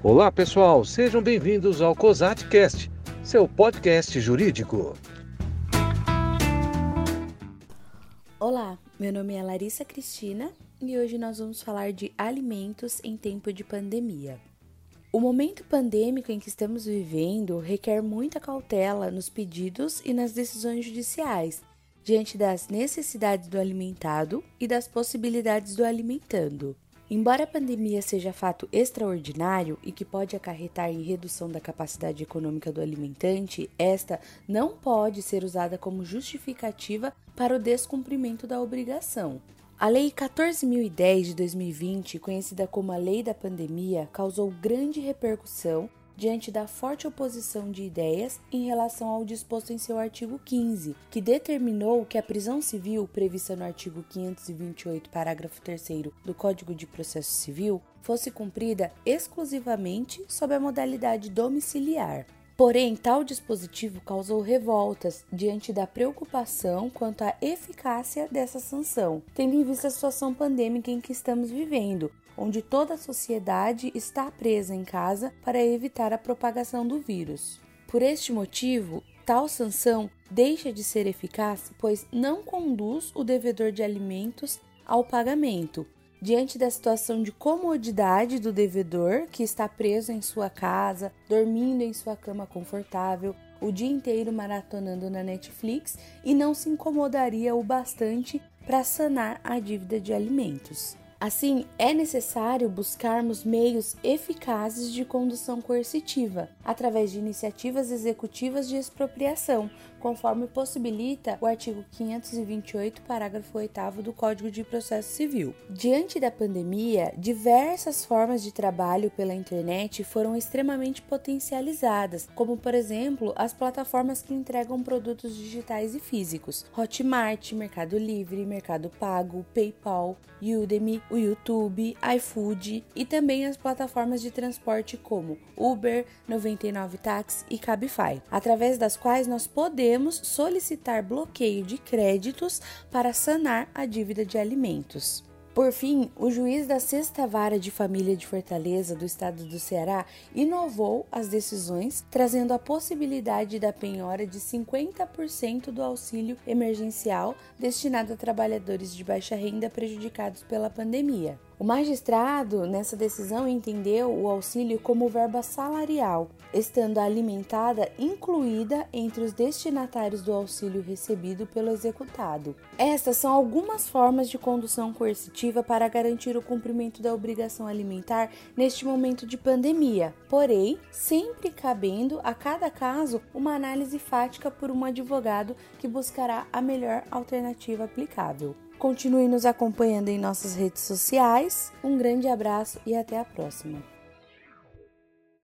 Olá, pessoal, sejam bem-vindos ao COSATCast, seu podcast jurídico. Olá, meu nome é Larissa Cristina e hoje nós vamos falar de alimentos em tempo de pandemia. O momento pandêmico em que estamos vivendo requer muita cautela nos pedidos e nas decisões judiciais, diante das necessidades do alimentado e das possibilidades do alimentando. Embora a pandemia seja fato extraordinário e que pode acarretar em redução da capacidade econômica do alimentante, esta não pode ser usada como justificativa para o descumprimento da obrigação. A Lei 14.010 de 2020, conhecida como a Lei da Pandemia, causou grande repercussão diante da forte oposição de ideias em relação ao disposto em seu artigo 15, que determinou que a prisão civil prevista no artigo 528, parágrafo 3 do Código de Processo Civil fosse cumprida exclusivamente sob a modalidade domiciliar. Porém, tal dispositivo causou revoltas diante da preocupação quanto à eficácia dessa sanção, tendo em vista a situação pandêmica em que estamos vivendo, onde toda a sociedade está presa em casa para evitar a propagação do vírus. Por este motivo, tal sanção deixa de ser eficaz, pois não conduz o devedor de alimentos ao pagamento, diante da situação de comodidade do devedor que está preso em sua casa, dormindo em sua cama confortável, o dia inteiro maratonando na Netflix e não se incomodaria o bastante para sanar a dívida de alimentos. Assim, é necessário buscarmos meios eficazes de condução coercitiva, através de iniciativas executivas de expropriação, conforme possibilita o artigo 528, parágrafo 8 do Código de Processo Civil. Diante da pandemia, diversas formas de trabalho pela internet foram extremamente potencializadas, como por exemplo as plataformas que entregam produtos digitais e físicos: Hotmart, Mercado Livre, Mercado Pago, PayPal, Udemy, o YouTube, iFood e também as plataformas de transporte como Uber, 99 Taxi e Cabify, através das quais nós podemos solicitar bloqueio de créditos para sanar a dívida de alimentos. Por fim, o juiz da Sexta Vara de Família de Fortaleza do estado do Ceará inovou as decisões, trazendo a possibilidade da penhora de 50% do auxílio emergencial destinado a trabalhadores de baixa renda prejudicados pela pandemia. O magistrado, nessa decisão, entendeu o auxílio como verba salarial, estando a alimentada incluída entre os destinatários do auxílio recebido pelo executado. Estas são algumas formas de condução coercitiva para garantir o cumprimento da obrigação alimentar neste momento de pandemia, porém, sempre cabendo a cada caso uma análise fática por um advogado que buscará a melhor alternativa aplicável. Continue nos acompanhando em nossas redes sociais. Um grande abraço e até a próxima.